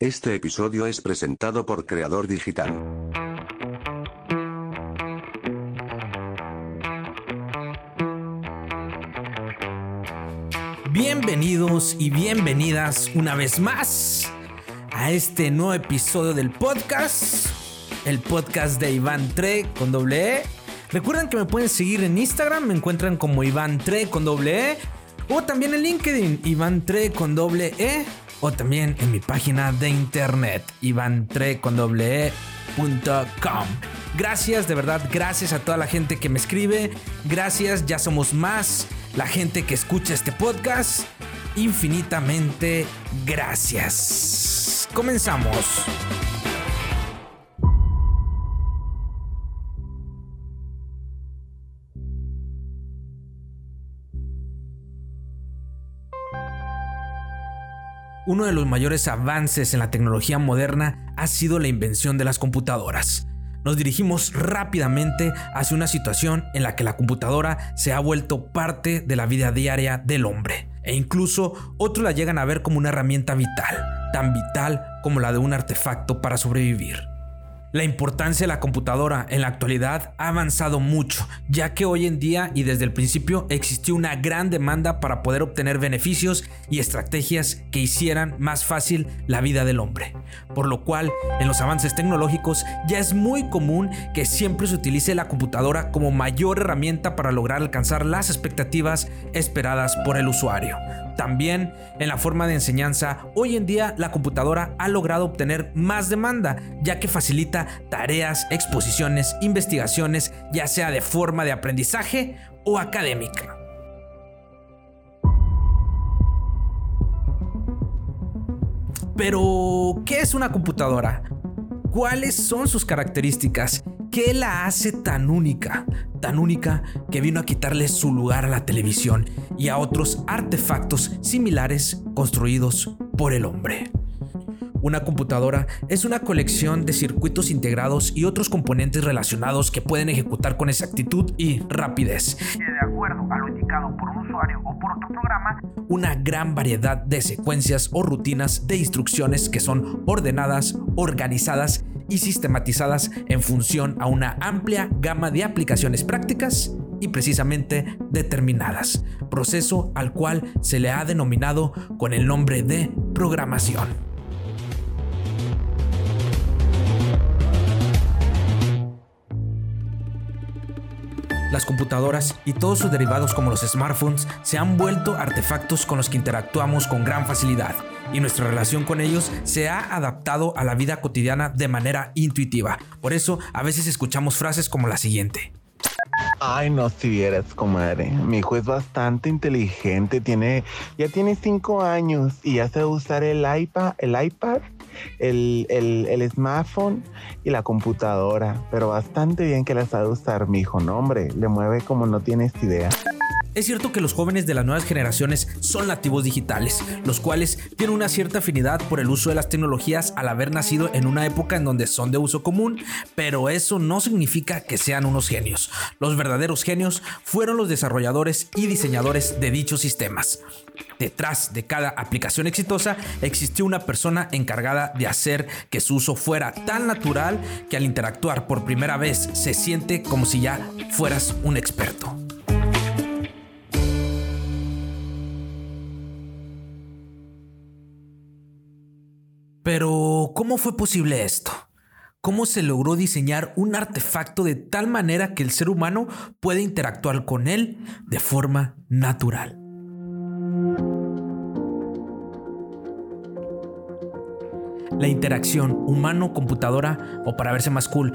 Este episodio es presentado por Creador Digital. Bienvenidos y bienvenidas una vez más a este nuevo episodio del podcast, el podcast de Iván Tre con doble E. Recuerden que me pueden seguir en Instagram, me encuentran como Iván Tre con doble E, o también en LinkedIn, Iván Tre con doble E, o también en mi página de internet, doble E. Gracias, de verdad, gracias a toda la gente que me escribe. Gracias, ya somos más la gente que escucha este podcast. Infinitamente gracias. Comenzamos. Uno de los mayores avances en la tecnología moderna ha sido la invención de las computadoras nos dirigimos rápidamente hacia una situación en la que la computadora se ha vuelto parte de la vida diaria del hombre. E incluso otros la llegan a ver como una herramienta vital, tan vital como la de un artefacto para sobrevivir. La importancia de la computadora en la actualidad ha avanzado mucho, ya que hoy en día y desde el principio existió una gran demanda para poder obtener beneficios y estrategias que hicieran más fácil la vida del hombre. Por lo cual, en los avances tecnológicos ya es muy común que siempre se utilice la computadora como mayor herramienta para lograr alcanzar las expectativas esperadas por el usuario. También en la forma de enseñanza, hoy en día la computadora ha logrado obtener más demanda, ya que facilita tareas, exposiciones, investigaciones, ya sea de forma de aprendizaje o académica. Pero, ¿qué es una computadora? ¿Cuáles son sus características? ¿Qué la hace tan única? Tan única que vino a quitarle su lugar a la televisión y a otros artefactos similares construidos por el hombre. Una computadora es una colección de circuitos integrados y otros componentes relacionados que pueden ejecutar con exactitud y rapidez. de acuerdo a lo indicado por un usuario o por otro programa, una gran variedad de secuencias o rutinas de instrucciones que son ordenadas, organizadas y sistematizadas en función a una amplia gama de aplicaciones prácticas y precisamente determinadas, proceso al cual se le ha denominado con el nombre de programación. Las computadoras y todos sus derivados como los smartphones se han vuelto artefactos con los que interactuamos con gran facilidad y nuestra relación con ellos se ha adaptado a la vida cotidiana de manera intuitiva. Por eso a veces escuchamos frases como la siguiente. Ay, no, si vieras, comadre. Mi hijo es bastante inteligente, tiene, ya tiene cinco años y ya sabe usar el iPad, el iPad, el, el, el smartphone y la computadora. Pero bastante bien que la sabe usar, mi hijo. No, hombre, le mueve como no tienes idea. Es cierto que los jóvenes de las nuevas generaciones son nativos digitales, los cuales tienen una cierta afinidad por el uso de las tecnologías al haber nacido en una época en donde son de uso común, pero eso no significa que sean unos genios. Los verdaderos genios fueron los desarrolladores y diseñadores de dichos sistemas. Detrás de cada aplicación exitosa existió una persona encargada de hacer que su uso fuera tan natural que al interactuar por primera vez se siente como si ya fueras un experto. Pero, ¿cómo fue posible esto? ¿Cómo se logró diseñar un artefacto de tal manera que el ser humano puede interactuar con él de forma natural? La interacción humano-computadora, o para verse más cool,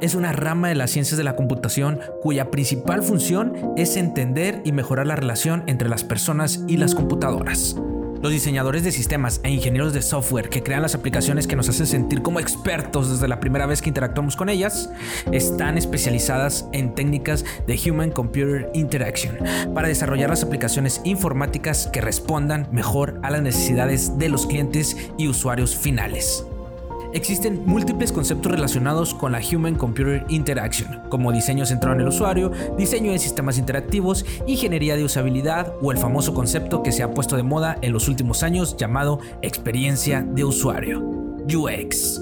es una rama de las ciencias de la computación cuya principal función es entender y mejorar la relación entre las personas y las computadoras. Los diseñadores de sistemas e ingenieros de software que crean las aplicaciones que nos hacen sentir como expertos desde la primera vez que interactuamos con ellas están especializadas en técnicas de Human Computer Interaction para desarrollar las aplicaciones informáticas que respondan mejor a las necesidades de los clientes y usuarios finales. Existen múltiples conceptos relacionados con la Human Computer Interaction, como diseño centrado en el usuario, diseño de sistemas interactivos, ingeniería de usabilidad o el famoso concepto que se ha puesto de moda en los últimos años llamado experiencia de usuario, UX.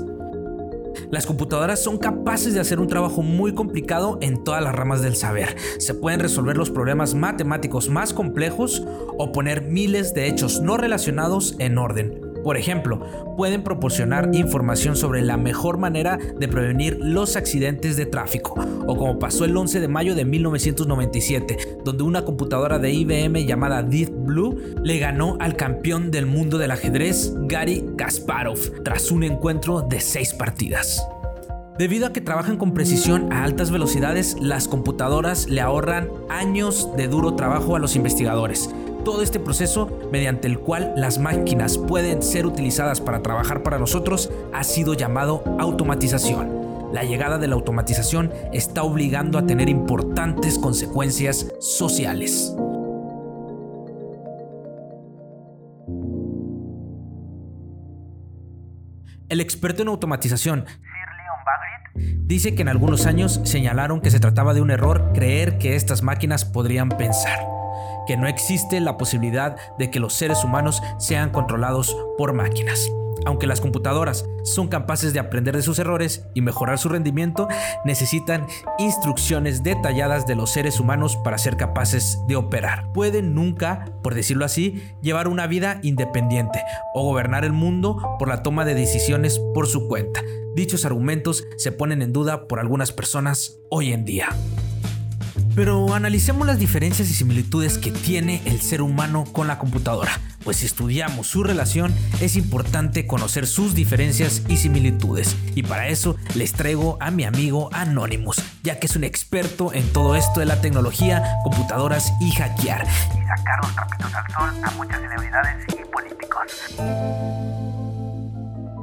Las computadoras son capaces de hacer un trabajo muy complicado en todas las ramas del saber. Se pueden resolver los problemas matemáticos más complejos o poner miles de hechos no relacionados en orden. Por ejemplo, pueden proporcionar información sobre la mejor manera de prevenir los accidentes de tráfico, o como pasó el 11 de mayo de 1997, donde una computadora de IBM llamada Deep Blue le ganó al campeón del mundo del ajedrez, Gary Kasparov, tras un encuentro de seis partidas. Debido a que trabajan con precisión a altas velocidades, las computadoras le ahorran años de duro trabajo a los investigadores todo este proceso mediante el cual las máquinas pueden ser utilizadas para trabajar para nosotros ha sido llamado automatización. La llegada de la automatización está obligando a tener importantes consecuencias sociales. El experto en automatización, dice que en algunos años señalaron que se trataba de un error creer que estas máquinas podrían pensar que no existe la posibilidad de que los seres humanos sean controlados por máquinas. Aunque las computadoras son capaces de aprender de sus errores y mejorar su rendimiento, necesitan instrucciones detalladas de los seres humanos para ser capaces de operar. Pueden nunca, por decirlo así, llevar una vida independiente o gobernar el mundo por la toma de decisiones por su cuenta. Dichos argumentos se ponen en duda por algunas personas hoy en día. Pero analicemos las diferencias y similitudes que tiene el ser humano con la computadora, pues si estudiamos su relación es importante conocer sus diferencias y similitudes. Y para eso les traigo a mi amigo Anonymous, ya que es un experto en todo esto de la tecnología, computadoras y hackear. Y sacar los trapitos al sol a muchas celebridades y políticos.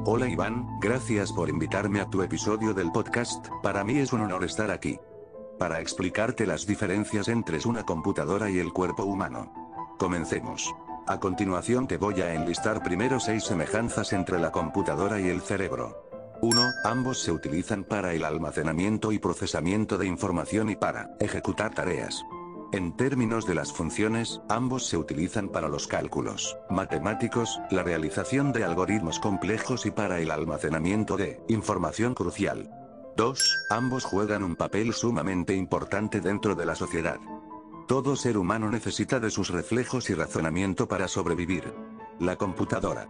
Hola Iván, gracias por invitarme a tu episodio del podcast, para mí es un honor estar aquí para explicarte las diferencias entre una computadora y el cuerpo humano. Comencemos. A continuación te voy a enlistar primero seis semejanzas entre la computadora y el cerebro. 1. Ambos se utilizan para el almacenamiento y procesamiento de información y para ejecutar tareas. En términos de las funciones, ambos se utilizan para los cálculos matemáticos, la realización de algoritmos complejos y para el almacenamiento de información crucial. 2. Ambos juegan un papel sumamente importante dentro de la sociedad. Todo ser humano necesita de sus reflejos y razonamiento para sobrevivir. La computadora.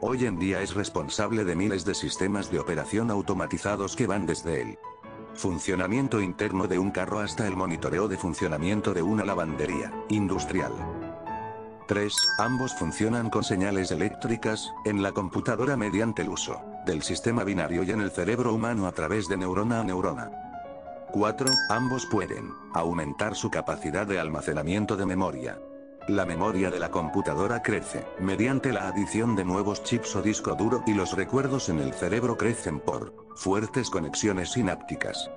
Hoy en día es responsable de miles de sistemas de operación automatizados que van desde el funcionamiento interno de un carro hasta el monitoreo de funcionamiento de una lavandería industrial. 3. Ambos funcionan con señales eléctricas, en la computadora mediante el uso del sistema binario y en el cerebro humano a través de neurona a neurona. 4. Ambos pueden aumentar su capacidad de almacenamiento de memoria. La memoria de la computadora crece, mediante la adición de nuevos chips o disco duro y los recuerdos en el cerebro crecen por fuertes conexiones sinápticas.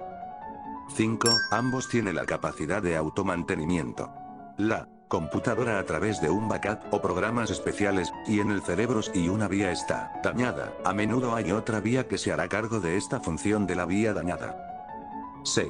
5. Ambos tienen la capacidad de automantenimiento. La computadora a través de un backup o programas especiales, y en el cerebro si una vía está dañada, a menudo hay otra vía que se hará cargo de esta función de la vía dañada. 6.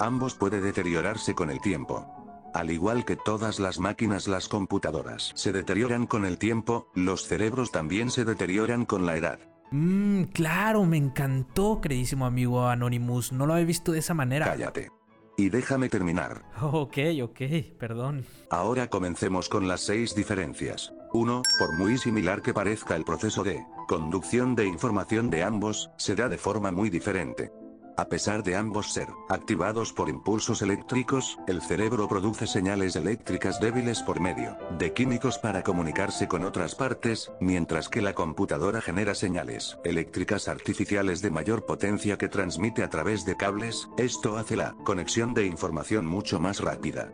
Ambos puede deteriorarse con el tiempo. Al igual que todas las máquinas las computadoras se deterioran con el tiempo, los cerebros también se deterioran con la edad. Mmm, claro, me encantó, queridísimo amigo Anonymous. No lo había visto de esa manera. Cállate. Y déjame terminar. Ok, ok, perdón. Ahora comencemos con las seis diferencias. 1. Por muy similar que parezca el proceso de conducción de información de ambos, se da de forma muy diferente. A pesar de ambos ser activados por impulsos eléctricos, el cerebro produce señales eléctricas débiles por medio de químicos para comunicarse con otras partes, mientras que la computadora genera señales eléctricas artificiales de mayor potencia que transmite a través de cables, esto hace la conexión de información mucho más rápida.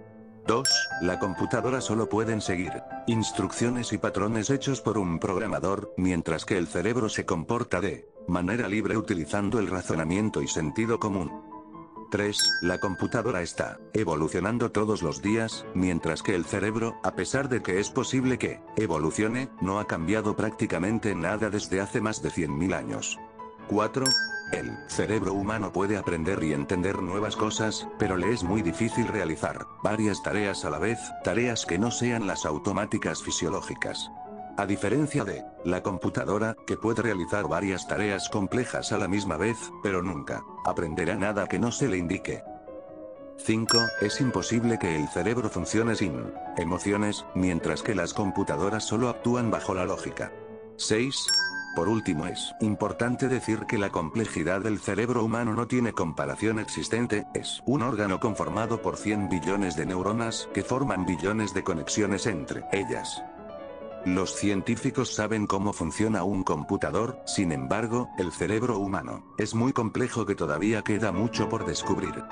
2. La computadora solo pueden seguir instrucciones y patrones hechos por un programador, mientras que el cerebro se comporta de manera libre utilizando el razonamiento y sentido común. 3. La computadora está evolucionando todos los días, mientras que el cerebro, a pesar de que es posible que evolucione, no ha cambiado prácticamente nada desde hace más de 100.000 años. 4. El cerebro humano puede aprender y entender nuevas cosas, pero le es muy difícil realizar varias tareas a la vez, tareas que no sean las automáticas fisiológicas. A diferencia de la computadora, que puede realizar varias tareas complejas a la misma vez, pero nunca aprenderá nada que no se le indique. 5. Es imposible que el cerebro funcione sin emociones, mientras que las computadoras solo actúan bajo la lógica. 6. Por último es importante decir que la complejidad del cerebro humano no tiene comparación existente, es un órgano conformado por 100 billones de neuronas que forman billones de conexiones entre ellas. Los científicos saben cómo funciona un computador, sin embargo, el cerebro humano es muy complejo que todavía queda mucho por descubrir.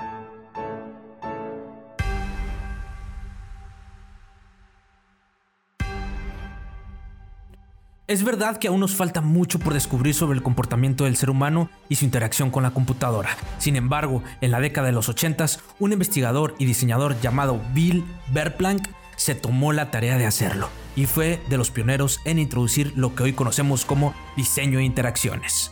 Es verdad que aún nos falta mucho por descubrir sobre el comportamiento del ser humano y su interacción con la computadora. Sin embargo, en la década de los 80, un investigador y diseñador llamado Bill Verplank se tomó la tarea de hacerlo y fue de los pioneros en introducir lo que hoy conocemos como diseño de interacciones.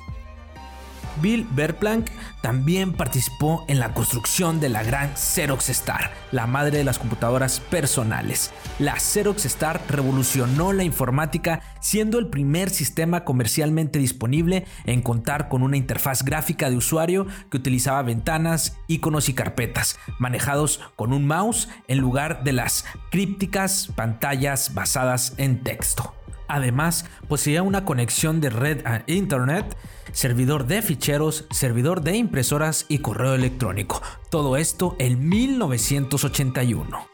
Bill Verplank también participó en la construcción de la gran Xerox Star, la madre de las computadoras personales. La Xerox Star revolucionó la informática siendo el primer sistema comercialmente disponible en contar con una interfaz gráfica de usuario que utilizaba ventanas, iconos y carpetas, manejados con un mouse en lugar de las crípticas pantallas basadas en texto. Además, poseía una conexión de red a Internet, servidor de ficheros, servidor de impresoras y correo electrónico. Todo esto en 1981.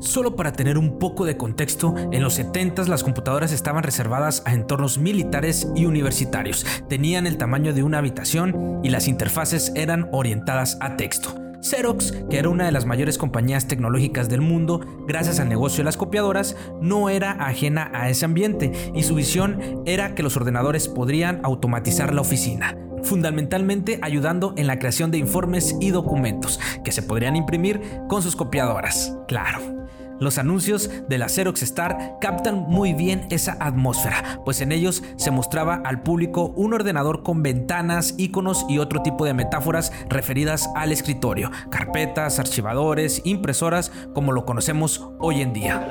Solo para tener un poco de contexto, en los 70 las computadoras estaban reservadas a entornos militares y universitarios. Tenían el tamaño de una habitación y las interfaces eran orientadas a texto. Xerox, que era una de las mayores compañías tecnológicas del mundo, gracias al negocio de las copiadoras, no era ajena a ese ambiente y su visión era que los ordenadores podrían automatizar la oficina fundamentalmente ayudando en la creación de informes y documentos que se podrían imprimir con sus copiadoras. Claro, los anuncios de la Xerox Star captan muy bien esa atmósfera, pues en ellos se mostraba al público un ordenador con ventanas, iconos y otro tipo de metáforas referidas al escritorio, carpetas, archivadores, impresoras, como lo conocemos hoy en día.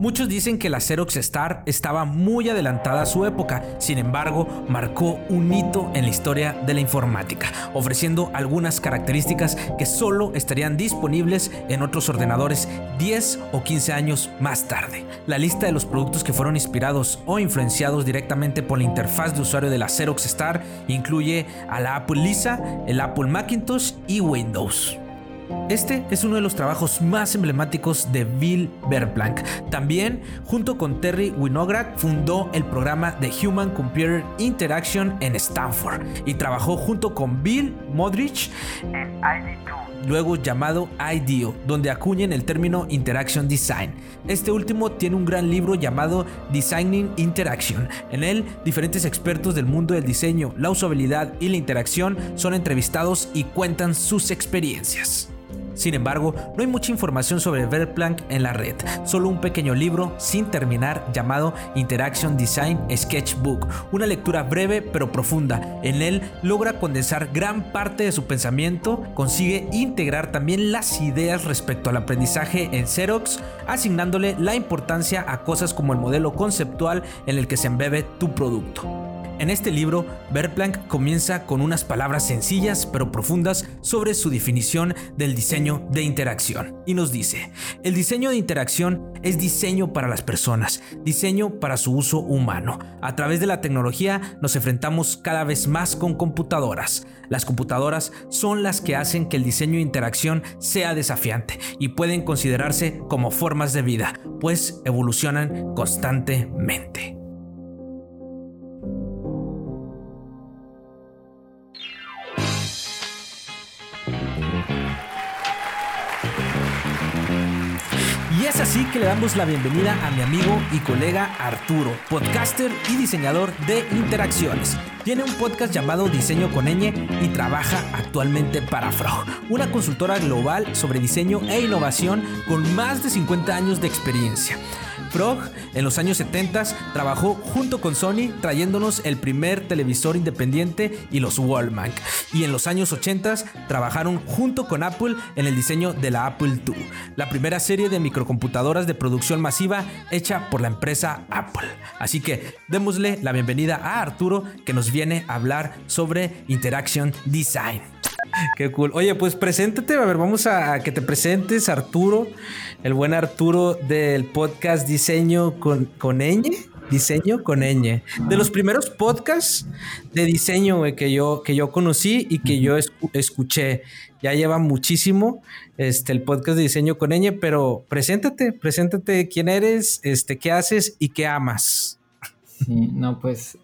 Muchos dicen que la Xerox Star estaba muy adelantada a su época, sin embargo, marcó un hito en la historia de la informática, ofreciendo algunas características que solo estarían disponibles en otros ordenadores 10 o 15 años más tarde. La lista de los productos que fueron inspirados o influenciados directamente por la interfaz de usuario de la Xerox Star incluye a la Apple Lisa, el Apple Macintosh y Windows. Este es uno de los trabajos más emblemáticos de Bill Verplank. También, junto con Terry Winograd, fundó el programa de Human Computer Interaction en Stanford y trabajó junto con Bill Modrich en ID2 luego llamado IDEO, donde acuñen el término Interaction Design. Este último tiene un gran libro llamado Designing Interaction. En él, diferentes expertos del mundo del diseño, la usabilidad y la interacción son entrevistados y cuentan sus experiencias. Sin embargo, no hay mucha información sobre Verplank en la red, solo un pequeño libro sin terminar llamado Interaction Design Sketchbook, una lectura breve pero profunda. En él logra condensar gran parte de su pensamiento, consigue integrar también las ideas respecto al aprendizaje en Xerox, asignándole la importancia a cosas como el modelo conceptual en el que se embebe tu producto. En este libro, Verplank comienza con unas palabras sencillas pero profundas sobre su definición del diseño de interacción y nos dice, el diseño de interacción es diseño para las personas, diseño para su uso humano. A través de la tecnología nos enfrentamos cada vez más con computadoras. Las computadoras son las que hacen que el diseño de interacción sea desafiante y pueden considerarse como formas de vida, pues evolucionan constantemente. Es así que le damos la bienvenida a mi amigo y colega Arturo, podcaster y diseñador de interacciones. Tiene un podcast llamado Diseño con Ñ y trabaja actualmente para Frog, una consultora global sobre diseño e innovación con más de 50 años de experiencia. Frog en los años 70 trabajó junto con Sony trayéndonos el primer televisor independiente y los Wallman. Y en los años 80 trabajaron junto con Apple en el diseño de la Apple II, la primera serie de microcomputadoras de producción masiva hecha por la empresa Apple. Así que démosle la bienvenida a Arturo que nos viene a hablar sobre Interaction Design. Qué cool. Oye, pues preséntate, a ver, vamos a, que te presentes, Arturo, el buen Arturo del podcast Diseño con, con ñ. Diseño con ñ. De los primeros podcasts de diseño que, yo, que yo conocí y que yo escuché. Ya lleva muchísimo este, el podcast de diseño con ñ, pero preséntate, preséntate quién eres, este, qué haces y qué amas. Sí, no, pues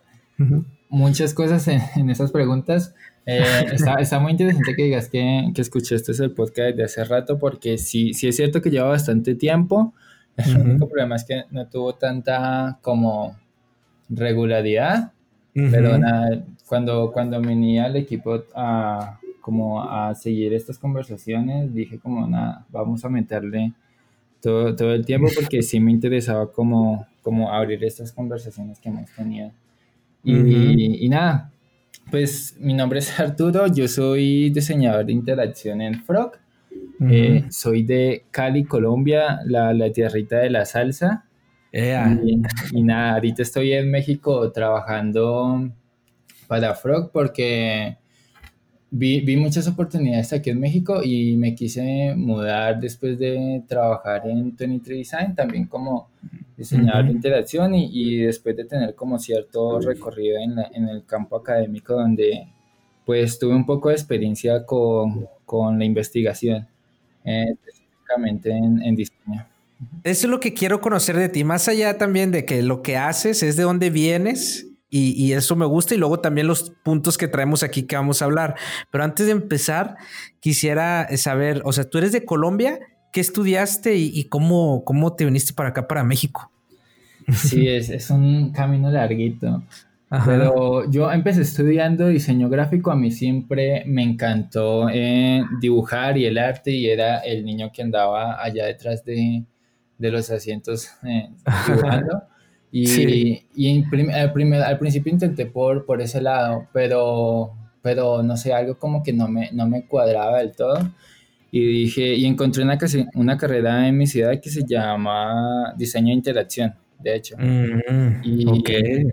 muchas cosas en esas preguntas. Eh, está, muy interesante que digas que, que escuchaste el podcast de hace rato porque sí, sí es cierto que lleva bastante tiempo. El único problema es que no tuvo tanta como regularidad, pero nada, cuando, cuando venía el equipo a, como a seguir estas conversaciones, dije como nada, vamos a meterle todo, todo el tiempo porque sí me interesaba como, como abrir estas conversaciones que hemos tenido. Y, y nada, pues mi nombre es Arturo, yo soy diseñador de interacción en Frog. Eh, soy de Cali, Colombia, la, la tierrita de la salsa. Y, nada, ahorita estoy en México trabajando para Frog porque vi, vi, muchas oportunidades aquí en México y me quise mudar después de trabajar en 23 Design, también como diseñador de interacción y, y, después de tener como cierto recorrido en, en, el campo académico donde pues tuve un poco de experiencia con, con la investigación, eh, específicamente en, en diseño. Eso es lo que quiero conocer de ti, más allá también de que lo que haces es de dónde vienes y, y, eso me gusta y luego también los puntos que traemos aquí que vamos a hablar. Pero antes de empezar, quisiera saber, o sea, tú eres de Colombia ¿Qué estudiaste y, cómo, cómo te viniste para acá, para México? Sí, es, es un camino larguito. Pero yo empecé estudiando diseño gráfico, a mí siempre me encantó eh, dibujar y el arte y era el niño que andaba allá detrás de, de los asientos eh, dibujando. Y, y al, primer, al, principio intenté por, por ese lado, pero, pero no sé, algo como que no me, no me cuadraba del todo. Y dije, y encontré una, una carrera en mi ciudad que se llama diseño de interacción, de hecho. Mm, y,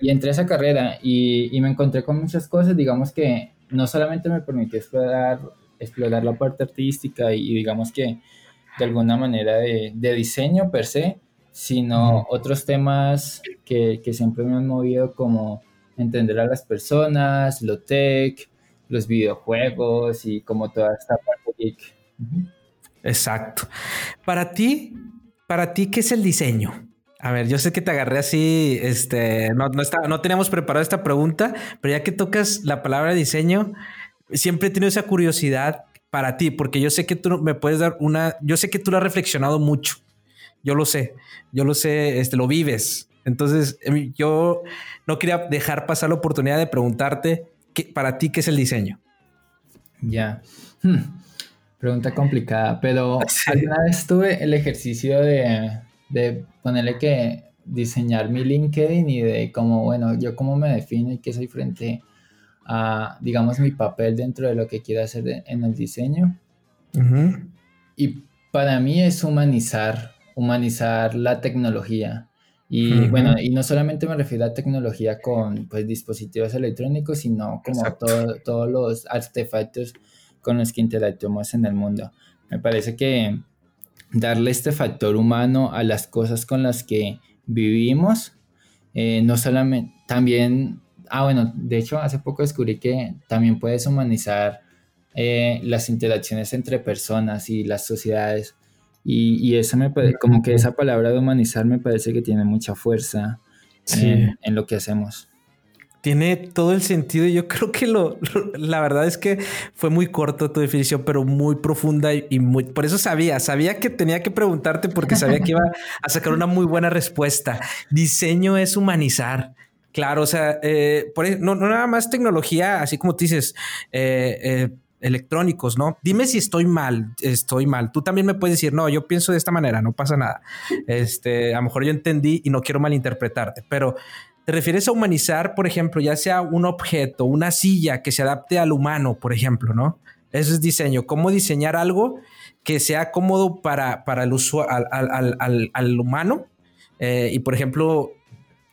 y, entré a esa carrera y, y, me encontré con muchas cosas, digamos que no solamente me permitió explorar, explorar la parte artística y, digamos que de alguna manera de, de diseño per se, sino otros temas que, que siempre me han movido como entender a las personas, lo tech, los videojuegos y como toda esta parte geek. Exacto. Para ti, para ti, ¿qué es el diseño? A ver, yo sé que te agarré así, este, no, no, no teníamos preparado esta pregunta, pero ya que tocas la palabra diseño, siempre he tenido esa curiosidad para ti, porque yo sé que tú me puedes dar una, yo sé que tú lo has reflexionado mucho, yo lo sé, yo lo sé, este, lo vives. Entonces, yo no quería dejar pasar la oportunidad de preguntarte, ¿qué, para ti, ¿qué es el diseño? Ya. Hmm. Pregunta complicada, pero alguna vez tuve el ejercicio de, de ponerle que diseñar mi LinkedIn y de cómo, bueno, yo cómo me defino y qué soy frente a, digamos, mi papel dentro de lo que quiero hacer en el diseño. Y para mí es humanizar, humanizar la tecnología. Y bueno, y no solamente me refiero a tecnología con pues, dispositivos electrónicos, sino como todos los artefactos con los que interactuamos en el mundo. Me parece que darle este factor humano a las cosas con las que vivimos, eh, no solamente, también, ah bueno, de hecho hace poco descubrí que también puedes humanizar eh, las interacciones entre personas y las sociedades. Y, y eso me parece, como que esa palabra de humanizar me parece que tiene mucha fuerza eh, en lo que hacemos. tiene todo el sentido. Yo creo que lo, la verdad es que fue muy corto tu definición, pero muy profunda y, muy. Por eso sabía, sabía que tenía que preguntarte porque sabía que iba a sacar una muy buena respuesta. Diseño es humanizar. Claro, o sea, eh, por, e, no, no, nada más tecnología, así como tú dices, eh, eh, electrónicos, ¿no? Dime si estoy mal, estoy mal. Tú también me puedes decir, no, yo pienso de esta manera, no pasa nada. Este, a lo mejor yo entendí y no quiero malinterpretarte, pero te refieres a humanizar, por ejemplo, ya sea un objeto, una silla que se adapte al humano, por ejemplo, ¿no? Eso es diseño. ¿Cómo diseñar algo que sea cómodo para, para el al, al, humano? Eh, y por ejemplo,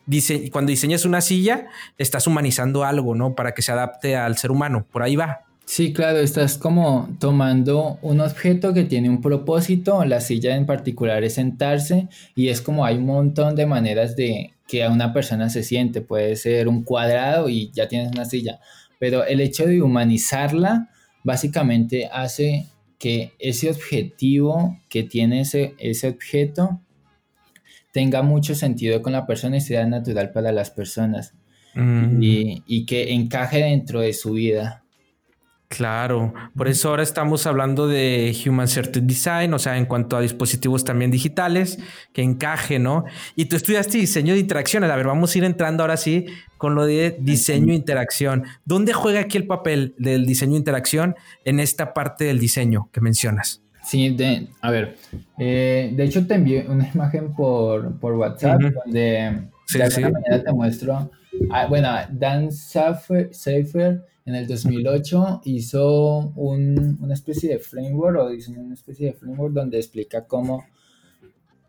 dice, cuando diseñas una silla, estás humanizando algo, ¿no? Para que se adapte al ser humano. Por ahí va. Sí, claro, estás como tomando un objeto que tiene un propósito, la silla en particular es sentarse y es como hay un montón de maneras de que a una persona se siente, puede ser un cuadrado y ya tienes una silla, pero el hecho de humanizarla básicamente hace que ese objetivo que tiene ese, ese objeto tenga mucho sentido con la persona y sea natural para las personas mm. y, y que encaje dentro de su vida. Claro, por eso ahora estamos hablando de Human Centered Design, o sea, en cuanto a dispositivos también digitales, que encaje, ¿no? Y tú estudiaste diseño de interacciones. A ver, vamos a ir entrando ahora sí con lo de diseño de interacción. ¿Dónde juega aquí el papel del diseño de interacción en esta parte del diseño que mencionas? Sí, de, a ver, eh, de hecho te envié una imagen por, WhatsApp donde de alguna manera te muestro, ah, bueno, Dan Safer en el 2008 hizo una especie de framework o diseñó una especie de framework donde explica cómo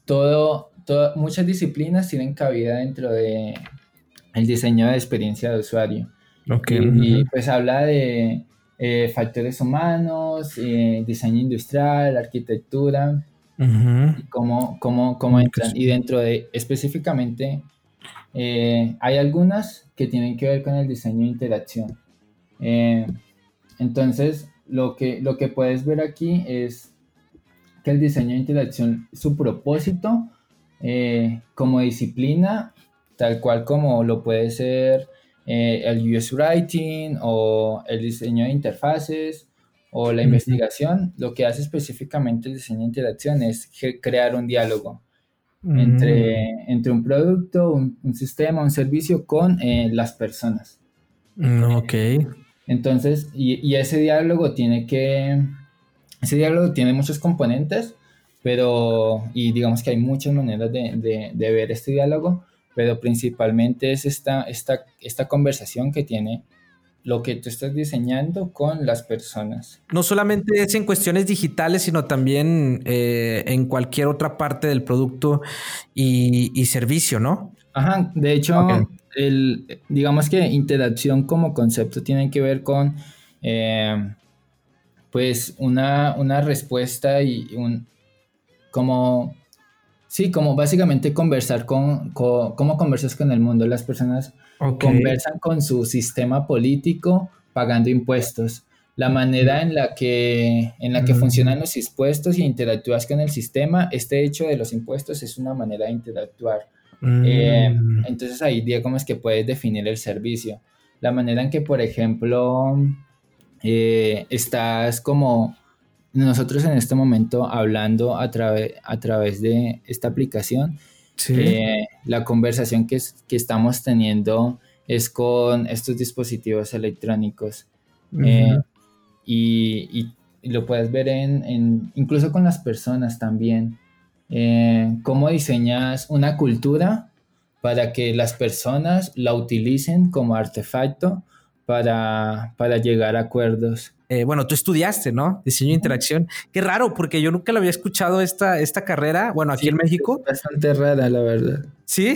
todo, muchas disciplinas tienen cabida dentro de el diseño de experiencia de usuario. Y, pues habla de eh, factores humanos, eh, diseño industrial, arquitectura, y cómo, cómo, cómo entran. Y dentro de específicamente eh, hay algunas que tienen que ver con el diseño de interacción. Eh, entonces, lo que, lo que puedes ver aquí es que el diseño de interacción, su propósito eh, como disciplina, tal cual como lo puede ser eh, el UX Writing o el diseño de interfaces o la investigación, lo que hace específicamente el diseño de interacción es crear un diálogo entre, mm. entre un producto, un, sistema, un servicio con las personas. Mm, ok. Entonces, y, ese diálogo tiene que, ese diálogo tiene muchos componentes, pero, y digamos que hay muchas maneras de, ver este diálogo, pero principalmente es esta, esta, esta conversación que tiene lo que tú estás diseñando con las personas. No solamente es en cuestiones digitales, sino también eh, en cualquier otra parte del producto y, servicio, ¿no? Ajá, de hecho, el, digamos que interacción como concepto tiene que ver con, eh, pues, una, respuesta y un, como, sí, como básicamente conversar con, cómo conversas con el mundo. Las personas conversan con su sistema político pagando impuestos. La manera en la que, en la que mm. funcionan los impuestos y interactúas con el sistema, este hecho de los impuestos es una manera de interactuar. Eh, mm. entonces ahí digamos que puedes definir el servicio. La manera en que, por ejemplo, eh, estás como nosotros en este momento hablando a, a través de esta aplicación, eh, la conversación que, que, estamos teniendo es con estos dispositivos electrónicos. y, lo puedes ver en, en, incluso con las personas también. Eh, cómo diseñas una cultura para que las personas la utilicen como artefacto para, para llegar a acuerdos. Eh, bueno, tú estudiaste, ¿no? Diseño de interacción. Qué raro, porque yo nunca lo había escuchado esta, esta carrera. Bueno, aquí en México. Bastante rara, la verdad. Sí.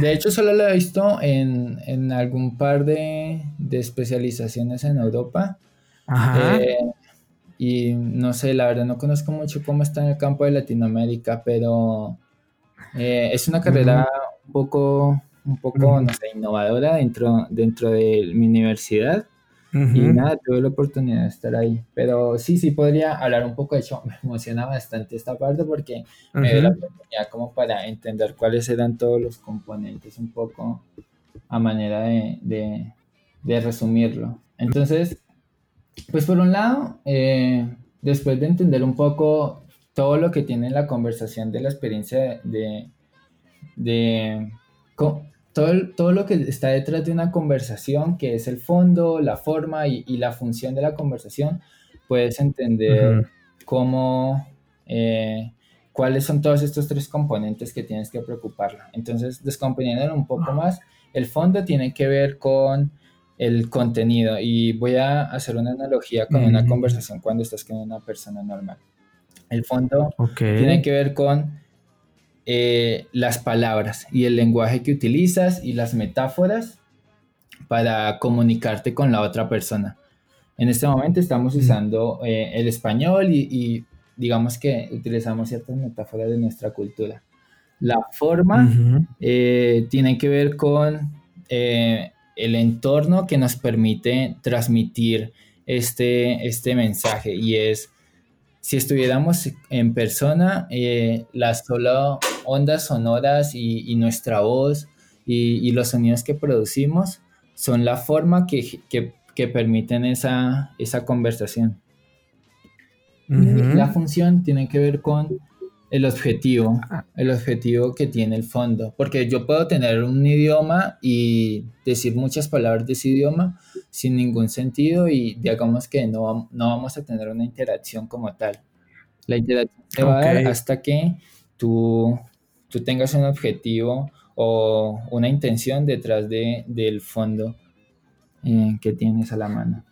de hecho, solo lo he visto en, en algún par de, de, especializaciones en Europa. Ajá. Eh, y no sé, la verdad no conozco mucho cómo está en el campo de Latinoamérica, pero eh, es una carrera un poco, un poco, no sé, innovadora dentro, dentro de mi universidad. Y nada, tuve la oportunidad de estar ahí. Pero sí, sí podría hablar un poco. De hecho, me emociona bastante esta parte porque me dio la oportunidad como para entender cuáles eran todos los componentes un poco a manera de, resumirlo. Entonces, pues por un lado, eh, después de entender un poco todo lo que tiene la conversación de la experiencia de, de, todo, todo, lo que está detrás de una conversación, que es el fondo, la forma y, la función de la conversación, puedes entender cómo, eh, cuáles son todos estos tres componentes que tienes que preocuparla. Entonces, descomponiéndolo un poco más, el fondo tiene que ver con el contenido y voy a hacer una analogía con una conversación cuando estás con una persona normal. El fondo tiene que ver con eh, las palabras y el lenguaje que utilizas y las metáforas para comunicarte con la otra persona. En este momento estamos usando eh, el español y, digamos que utilizamos ciertas metáforas de nuestra cultura. La forma eh, tiene que ver con eh, el entorno que nos permite transmitir este, este mensaje y es si estuviéramos en persona, eh, las solo ondas sonoras y, nuestra voz y, los sonidos que producimos son la forma que, permiten esa, esa conversación. La función tiene que ver con el objetivo, el objetivo que tiene el fondo, porque yo puedo tener un idioma y decir muchas palabras de ese idioma sin ningún sentido y digamos que no, no vamos a tener una interacción como tal. La interacción se va a dar hasta que tú, tú tengas un objetivo o una intención detrás de, del fondo eh, que tienes a la mano.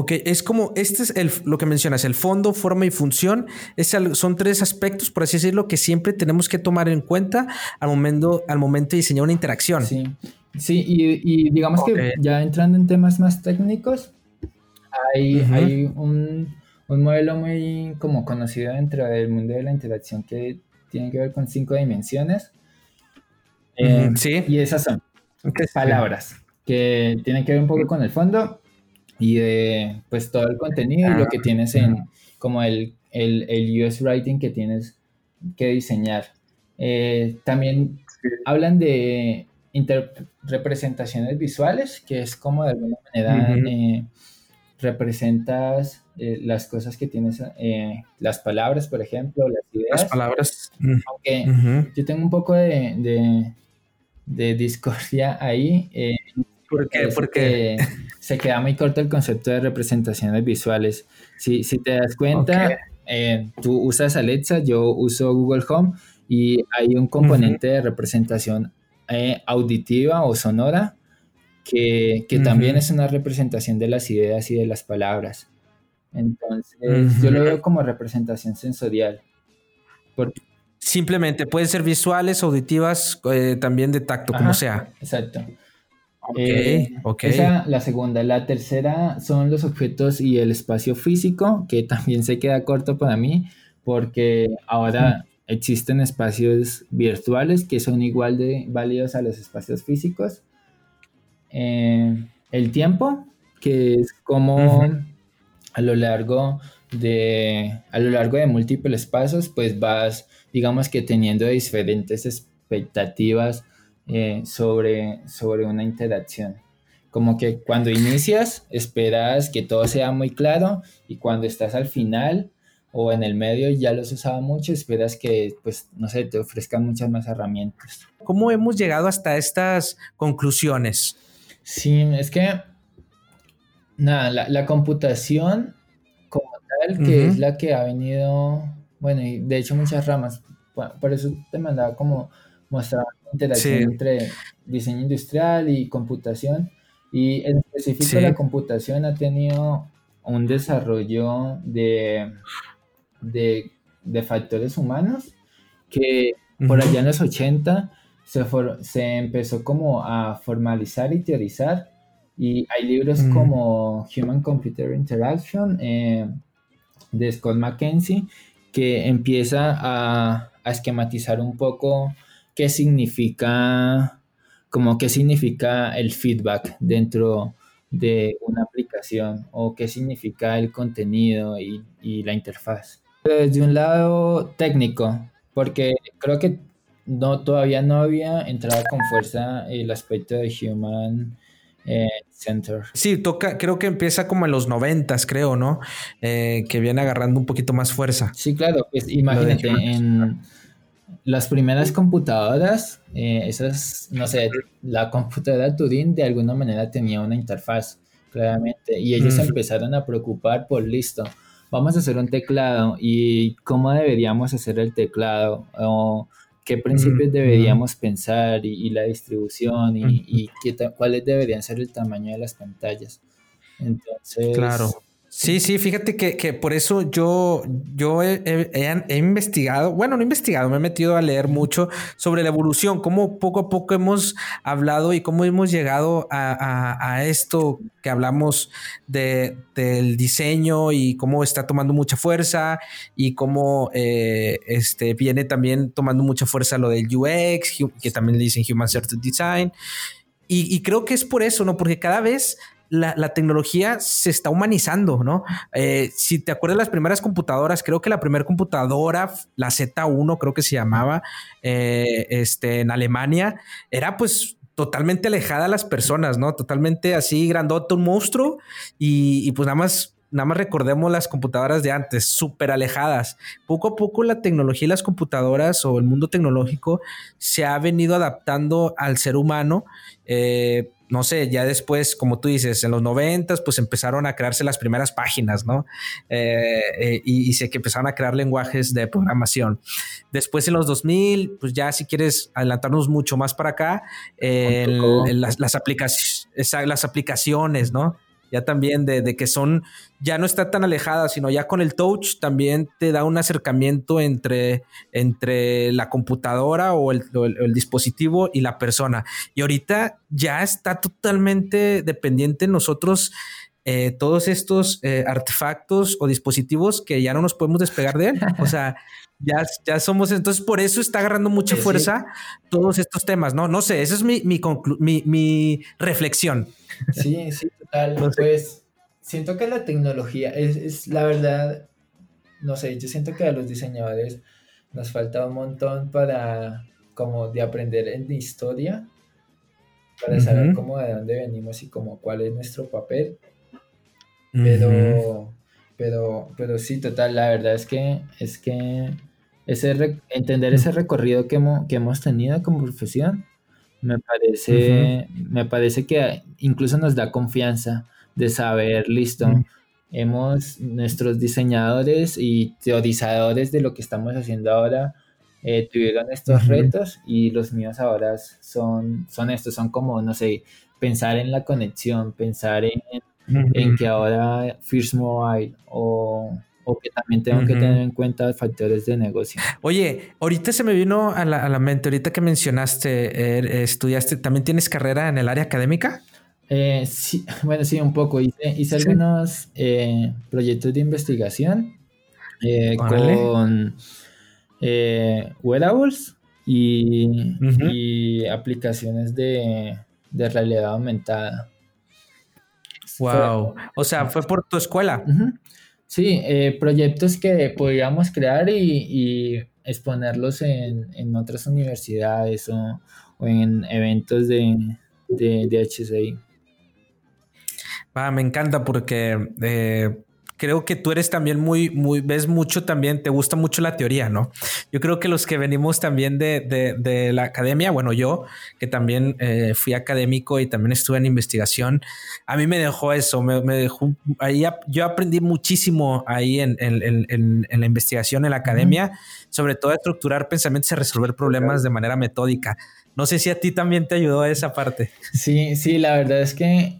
Ok, es como, este es el, lo que mencionas, el fondo, forma y función. Es, son tres aspectos, por así decirlo, que siempre tenemos que tomar en cuenta al momento, al momento de diseñar una interacción. Sí, sí y, digamos que ya entrando en temas más técnicos, hay, hay un, un, modelo muy como conocido dentro del mundo de la interacción que tiene que ver con cinco dimensiones. Eh, sí. Y esas son palabras que tienen que ver un poco con el fondo y de pues todo el contenido y lo que ah, tienes en como el, el, el US Writing que tienes que diseñar. Eh, también hablan de representaciones visuales, que es como de alguna manera eh, representas eh, las cosas que tienes, las palabras, por ejemplo, las ideas. Las palabras. Aunque yo tengo un poco de, de, de discordia ahí. ¿Por qué? Porque se queda muy corto el concepto de representaciones visuales. Si, si te das cuenta, eh, tú usas Alexa, yo uso Google Home y hay un componente de representación eh, auditiva o sonora que, que también es una representación de las ideas y de las palabras. Entonces, yo lo veo como representación sensorial. Simplemente pueden ser visuales, auditivas, eh, también de tacto, como sea. Exacto. Eh, ok, Esa la segunda. La tercera son los objetos y el espacio físico, que también se queda corto para mí, porque ahora existen espacios virtuales que son igual de válidos a los espacios físicos. Eh, el tiempo, que es como a lo largo de a lo largo de múltiples pasos, pues vas, digamos que teniendo diferentes expectativas eh, sobre, sobre una interacción. Como que cuando inicias esperas que todo sea muy claro y cuando estás al final o en el medio ya los usaba mucho, esperas que, pues, no sé, te ofrezcan muchas más herramientas. ¿Cómo hemos llegado hasta estas conclusiones? Sí, es que, nada, la, la computación como tal, que es la que ha venido, bueno, y de hecho muchas ramas, por eso te mandaba como mostrar interacción entre diseño industrial y computación. Y en específico la computación ha tenido un desarrollo de, de, factores humanos que por allá en los 80 se, se empezó como a formalizar y teorizar. Y hay libros como Human Computer Interaction eh, de Scott McKenzie que empieza a, a esquematizar un poco qué significa, como qué significa el feedback dentro de una aplicación o qué significa el contenido y, la interfaz. Desde un lado técnico, porque creo que no, todavía no había entrado con fuerza el aspecto de Human eh, Center. Sí, toca, creo que empieza como en los noventas, creo, ¿no? Eh, que viene agarrando un poquito más fuerza. Sí, claro, pues imagínate, en las primeras computadoras, eh, esas, no sé, la computadora Turing de alguna manera tenía una interfaz, claramente, y ellos empezaron a preocupar por listo. Vamos a hacer un teclado y cómo deberíamos hacer el teclado o qué principios deberíamos pensar y, la distribución y, qué cuáles deberían ser el tamaño de las pantallas. Entonces, claro. Sí, sí, fíjate que, por eso yo, yo he, investigado, bueno, no he investigado, me he metido a leer mucho sobre la evolución, cómo poco a poco hemos hablado y cómo hemos llegado a, esto que hablamos de, del diseño y cómo está tomando mucha fuerza y cómo eh, este, viene también tomando mucha fuerza lo del UX, que también le dicen Human Centered Design. Y, y creo que es por eso, ¿no? Porque cada vez la, tecnología se está humanizando, ¿no? Eh, si te acuerdas las primeras computadoras, creo que la primera computadora, la Z1 creo que se llamaba, eh, este, en Alemania, era pues totalmente alejada a las personas, ¿no? Totalmente así grandote, un monstruo y, y pues nada más nada más recordemos las computadoras de antes, súper alejadas. Poco a poco la tecnología y las computadoras o el mundo tecnológico se ha venido adaptando al ser humano. Eh, no sé, ya después, como tú dices, en los noventas, pues empezaron a crearse las primeras páginas, ¿no? Eh, eh, y, sé que empezaron a crear lenguajes de programación. Después en los 2000, pues ya si quieres adelantarnos mucho más para acá, las, las, las aplicaciones, ¿no? Ya también de, que son, ya no está tan alejada, sino ya con el touch también te da un acercamiento entre, entre la computadora o el, dispositivo y la persona. Y ahorita ya está totalmente dependiente en nosotros eh, todos estos eh, artefactos o dispositivos que ya no nos podemos despegar de él. O sea, ya, ya somos, entonces por eso está agarrando mucha fuerza todos estos temas, ¿no? No sé, esa es mi, mi, mi, mi reflexión. Sí, sí, total. Pues siento que la tecnología es, es, la verdad, no sé, yo siento que a los diseñadores nos falta un montón para como de aprender en historia, para saber cómo de dónde venimos y como cuál es nuestro papel. Pero, pero, pero sí, total, la verdad es que es que ese entender ese recorrido que hemos, que hemos tenido como profesión me parece, me parece que incluso nos da confianza de saber, listo, hemos, nuestros diseñadores y teorizadores de lo que estamos haciendo ahora eh, tuvieron estos retos y los míos ahora son, son estos, son como, no sé, pensar en la conexión, pensar en, en que ahora First Mobile o o que también tengo que tener en cuenta factores de negocio. Oye, ahorita se me vino a la, mente, ahorita que mencionaste, er, estudiaste, ¿también tienes carrera en el área académica? Eh, sí, bueno, sí, un poco. Hice, algunos eh, proyectos de investigación eh, con wearables y, aplicaciones de, realidad aumentada. Wow. o sea, fue por tu escuela. Sí, eh, proyectos que podríamos crear y, exponerlos en, otras universidades o, en eventos de, de, de HCI. me encanta porque eh, creo que tú eres también muy, muy, ves mucho también, te gusta mucho la teoría, ¿no? Yo creo que los que venimos también de, la academia, bueno, yo que también eh, fui académico y también estuve en investigación, a mí me dejó eso, me, dejó, ahí yo aprendí muchísimo ahí en, la investigación en la academia, sobre todo a estructurar pensamientos y resolver problemas de manera metódica. No sé si a ti también te ayudó esa parte. Sí, sí, la verdad es que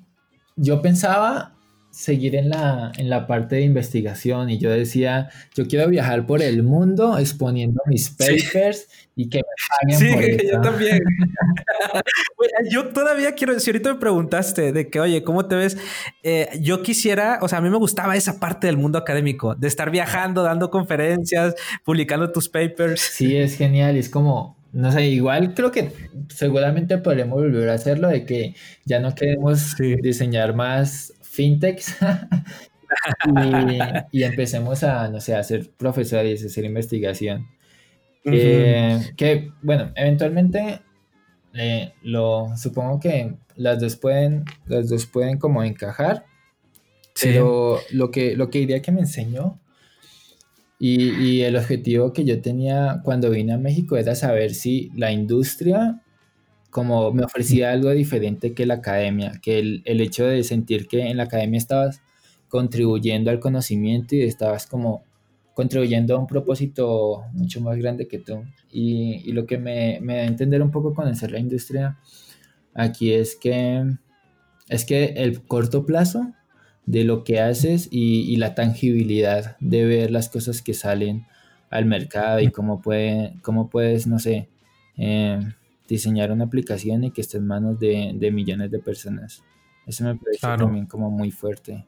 yo pensaba seguir en la, en la parte de investigación y yo decía, yo quiero viajar por el mundo exponiendo mis papers y que me paguen por eso. yo también. yo todavía quiero, si ahorita me preguntaste de que, oye, ¿cómo te ves? Eh, yo quisiera, o sea, a mí me gustaba esa parte del mundo académico, de estar viajando, dando conferencias, publicando tus papers. Sí, es genial, es como, no sé, igual creo que seguramente podremos volver a hacerlo de que ya no queremos diseñar más fintechs y, empecemos a, no sé, a ser profesores, a hacer investigación. que, bueno, eventualmente eh, lo supongo que las dos pueden, las dos pueden como encajar. Pero lo que, lo que diría que me enseñó y, y, el objetivo que yo tenía cuando vine a México era saber si la industria como me ofrecía algo diferente que la academia, que el, el hecho de sentir que en la academia estabas contribuyendo al conocimiento y estabas como contribuyendo a un propósito mucho más grande que tú. Y, y lo que me, me, da a entender un poco conocer la industria aquí es que es que el corto plazo de lo que haces y, la tangibilidad de ver las cosas que salen al mercado y cómo, puede, cómo puedes, no sé, eh, diseñar una aplicación y que esté en manos de, millones de personas. Eso me parece también como muy fuerte.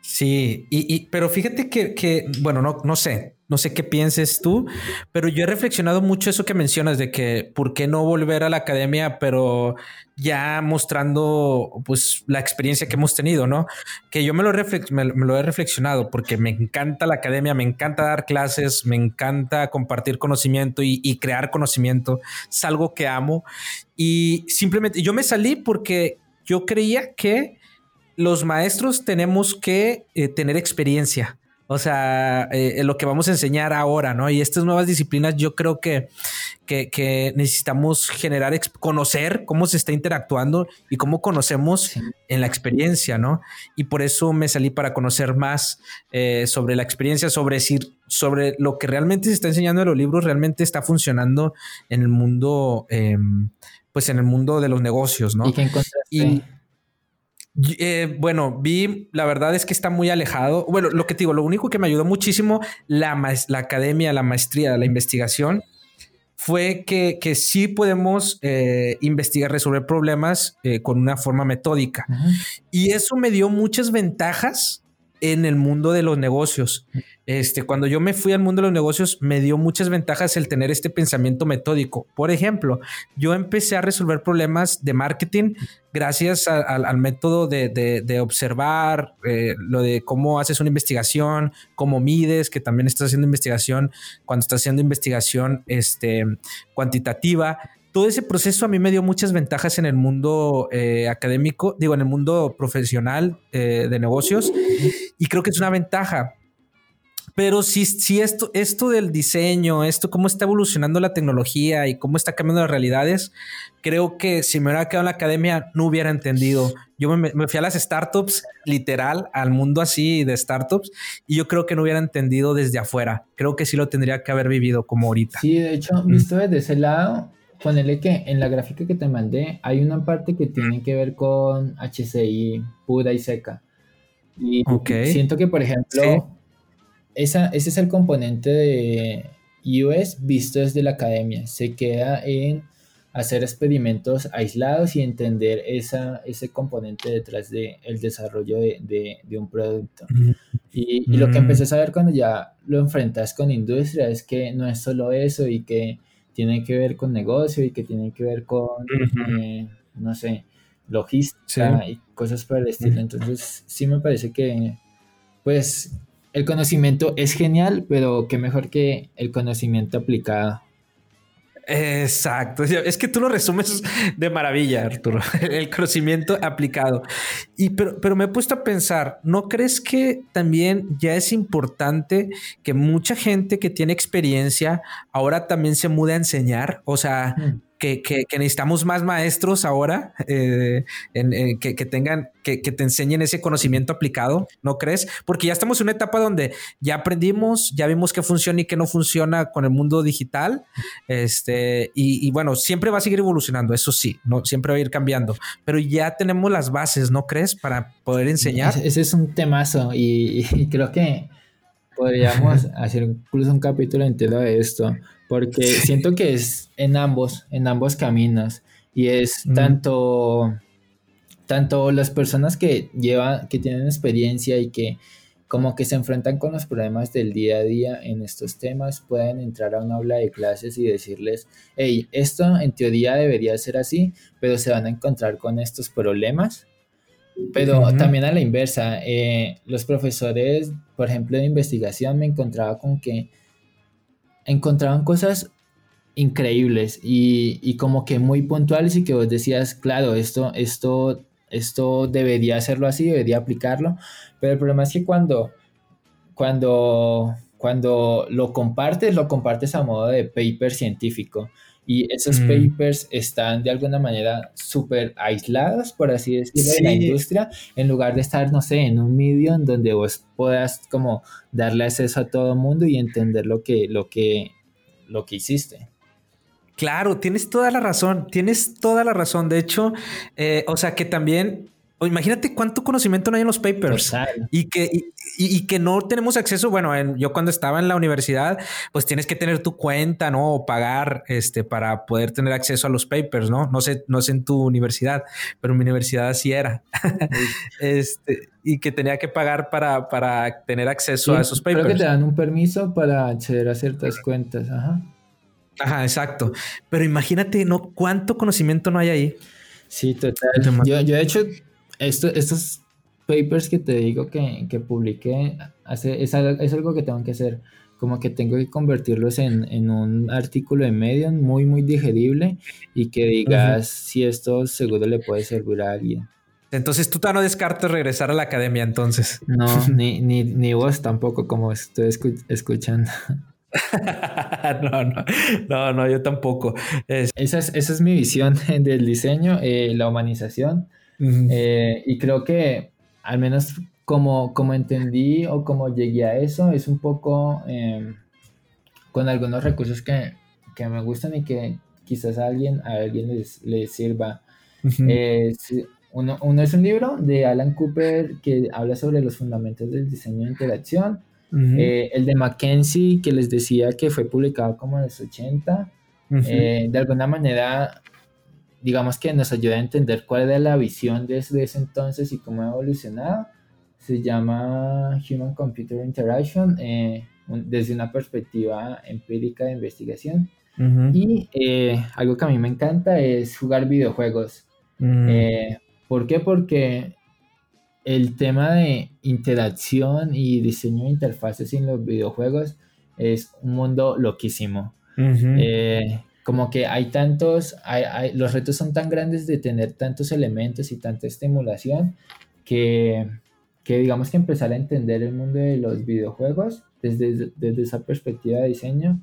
Sí, y, pero fíjate que, que, bueno, no, no sé, no sé qué pienses tú, pero yo he reflexionado mucho eso que mencionas de que por qué no volver a la academia, pero ya mostrando pues la experiencia que hemos tenido, ¿no? Que yo me lo, me, lo he reflexionado porque me encanta la academia, me encanta dar clases, me encanta compartir conocimiento y, crear conocimiento, es algo que amo y simplemente yo me salí porque yo creía que los maestros tenemos que eh, tener experiencia. O sea, eh, lo que vamos a enseñar ahora, ¿no? Y estas nuevas disciplinas, yo creo que, que, necesitamos generar, conocer cómo se está interactuando y cómo conocemos en la experiencia, ¿no? Y por eso me salí para conocer más eh, sobre la experiencia, sobre decir, sobre lo que realmente se está enseñando en los libros, realmente está funcionando en el mundo, em, pues en el mundo de los negocios, ¿no? ¿Y qué encontraste? Eh, bueno, vi, la verdad es que está muy alejado. Bueno, lo que te digo, lo único que me ayudó muchísimo la, la academia, la maestría, la investigación, fue que, que sí podemos eh, investigar, resolver problemas eh, con una forma metódica. Y eso me dio muchas ventajas en el mundo de los negocios. Este, cuando yo me fui al mundo de los negocios, me dio muchas ventajas el tener este pensamiento metódico. Por ejemplo, yo empecé a resolver problemas de marketing gracias al método de, observar eh, lo de cómo haces una investigación, cómo mides, que también estás haciendo investigación cuando estás haciendo investigación este, cuantitativa todo ese proceso a mí me dio muchas ventajas en el mundo eh, académico, digo, en el mundo profesional eh, de negocios, y creo que es una ventaja. Pero si, si esto, esto del diseño, esto cómo está evolucionando la tecnología y cómo está cambiando las realidades, creo que si me hubiera quedado en la academia no hubiera entendido. Yo me, fui a las startups, literal, al mundo así de startups, y yo creo que no hubiera entendido desde afuera. Creo que sí lo tendría que haber vivido como ahorita. Sí, de hecho, visto desde ese lado, Ponele que en la gráfica que te mandé hay una parte que tiene que ver con HCI pura y seca. Y siento que, por ejemplo, esa, ese es el componente de iOS visto desde la academia. Se queda en hacer experimentos aislados y entender esa, ese componente detrás del el desarrollo de, de, un producto. Y, y, lo que empecé a saber cuando ya lo enfrentas con industria es que no es solo eso y que tiene que ver con negocio y que tiene que ver con, eh, no sé, logística y cosas por el estilo. Entonces, sí me parece que, pues, el conocimiento es genial, pero qué mejor que el conocimiento aplicado. Exacto. Es que tú lo resumes de maravilla, Arturo. El conocimiento aplicado. Y pero, pero me he puesto a pensar, ¿no crees que también ya es importante que mucha gente que tiene experiencia ahora también se mude a enseñar? O sea, mm que, necesitamos más maestros ahora eh, que, tengan, que, te enseñen ese conocimiento aplicado, ¿no crees? Porque ya estamos en una etapa donde ya aprendimos, ya vimos qué funciona y qué no funciona con el mundo digital. Este, y, bueno, siempre va a seguir evolucionando, eso sí, no siempre va a ir cambiando, pero ya tenemos las bases, ¿no crees? Para poder enseñar. Ese es un temazo y, y creo que podríamos hacer incluso un capítulo entero de esto porque siento que es en ambos, en ambos caminos y es tanto tanto las personas que llevan que tienen experiencia y que como que se enfrentan con los problemas del día a día en estos temas, pueden entrar a una aula de clases y decirles, hey, esto en teoría debería ser así, pero se van a encontrar con estos problemas. Pero también a la inversa, eh, los profesores, por ejemplo, de investigación, me encontraba con que encontraban cosas increíbles y, y, como que muy puntuales y que vos decías, claro, esto, esto, esto debería hacerlo así, debería aplicarlo, pero el problema es que cuando, cuando, cuando lo compartes, lo compartes a modo de paper científico y esos mm. papers están de alguna manera súper aislados, por así decirlo, de la industria, en lugar de estar, no sé, en un medio en donde vos puedas como darle acceso a todo el mundo y entender lo que, lo que, lo que hiciste. Claro, tienes toda la razón, tienes toda la razón. De hecho, eh, o sea que también, imagínate cuánto conocimiento no hay en los papers y que, y, que no tenemos acceso. Bueno, yo cuando estaba en la universidad, pues tienes que tener tu cuenta, ¿no? O pagar este, para poder tener acceso a los papers, ¿no? No sé, no sé en tu universidad, pero en mi universidad así era. este, y que tenía que pagar para, para tener acceso a esos papers. Creo que te dan un permiso para acceder a ciertas cuentas. Ajá. Ajá, exacto. Pero imagínate, ¿no? ¿Cuánto conocimiento no hay ahí? Sí, total. Yo, yo de hecho, esto, estos papers que te digo que, que publiqué, hace, es, algo que tengo que hacer. Como que tengo que convertirlos en, un artículo de Medium muy, muy digerible y que digas si esto seguro le puede servir a alguien. Entonces tú no descartas regresar a la academia entonces. No, ni, ni, ni vos tampoco, como estoy escuchando. no, no, no, no, yo tampoco. Esa, es, esa, es, mi visión del diseño, eh, la humanización. Eh, y creo que al menos como, como entendí o como llegué a eso, es un poco em, con algunos recursos que, que, me gustan y que quizás a alguien, a alguien les, les sirva. uno, uno, es un libro de Alan Cooper que habla sobre los fundamentos del diseño de interacción. Eh, el de Mackenzie, que les decía que fue publicado como en los 80, eh, de alguna manera, digamos que nos ayuda a entender cuál era la visión desde ese entonces y cómo ha evolucionado. Se llama Human Computer Interaction eh, desde una perspectiva empírica de investigación. Y algo que a mí me encanta es jugar videojuegos. Mm. ¿Por qué? Porque el tema de interacción y diseño de interfaces en los videojuegos es un mundo loquísimo. Eh, como que hay tantos, los retos son tan grandes de tener tantos elementos y tanta estimulación que, digamos que empezar a entender el mundo de los videojuegos desde, desde esa perspectiva de diseño,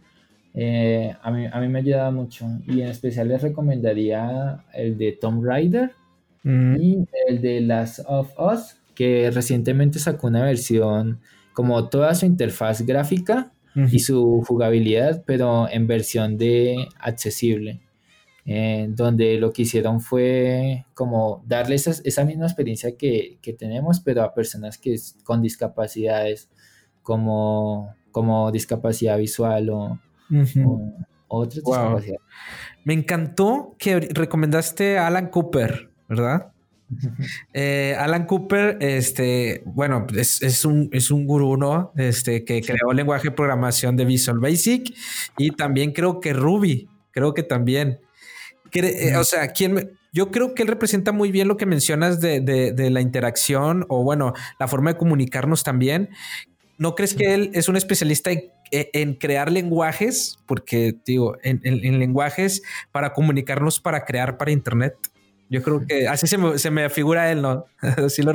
eh, a, mí, a mí me ayuda mucho. Y en especial les recomendaría el de Tomb Raider, Mm. Y el de Last of Us, que recientemente sacó una versión como toda su interfaz gráfica y su jugabilidad, pero en versión de accesible. Eh, donde lo que hicieron fue como darle esa misma experiencia que, tenemos, pero a personas que con discapacidades, como, como discapacidad visual o, otras discapacidades. Me encantó que recomendaste a Alan Cooper. ¿verdad? Eh, Alan Cooper, este, bueno, es, un, es un gurú, ¿no? Este, que creó el lenguaje de programación de Visual Basic y también creo que Ruby, creo que también. Eh, o sea, ¿quién yo creo que él representa muy bien lo que mencionas de, la interacción o, bueno, la forma de comunicarnos también. ¿No crees que él es un especialista en, crear lenguajes? Porque, digo, en, en lenguajes para comunicarnos, para crear para Internet. Yo creo que así se me, se me figura él, ¿no? así lo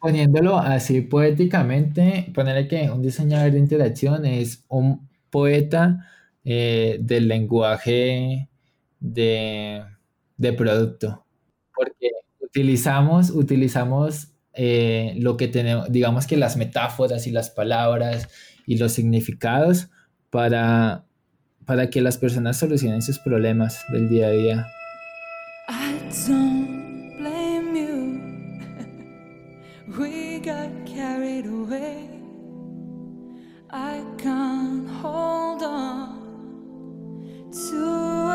Poniéndolo así poéticamente, ponerle que un diseñador de interacción es un poeta eh, del lenguaje de, de, producto. Porque utilizamos, utilizamos eh, lo que tenemos, digamos que las metáforas y las palabras y los significados para, para que las personas solucionen sus problemas del día a día. Don't blame you. we got carried away. I can't hold on to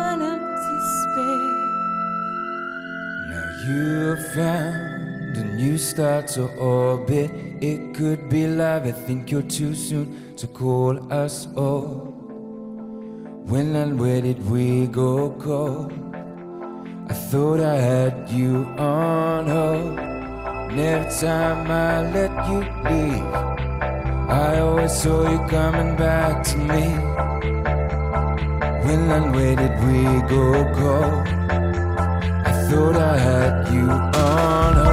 an empty space. Now you have found a new star to orbit. It could be love. I think you're too soon to call us all. When and where did we go cold? I thought I had you on hold. And every time I let you leave, I always saw you coming back to me. When and where did we go, go? I thought I had you on hold.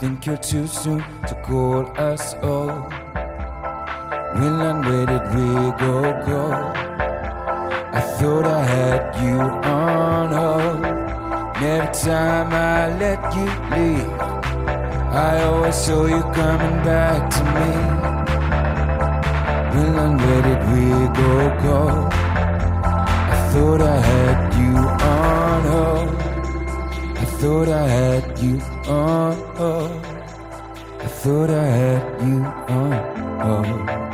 Think you're too soon to call us old. When and where did we go? Go. I thought I had you on hold. Every time I let you leave, I always saw you coming back to me. When and where did we go? Go. I thought I had you on hold. Thought I had you on hold. I thought I had you on hold.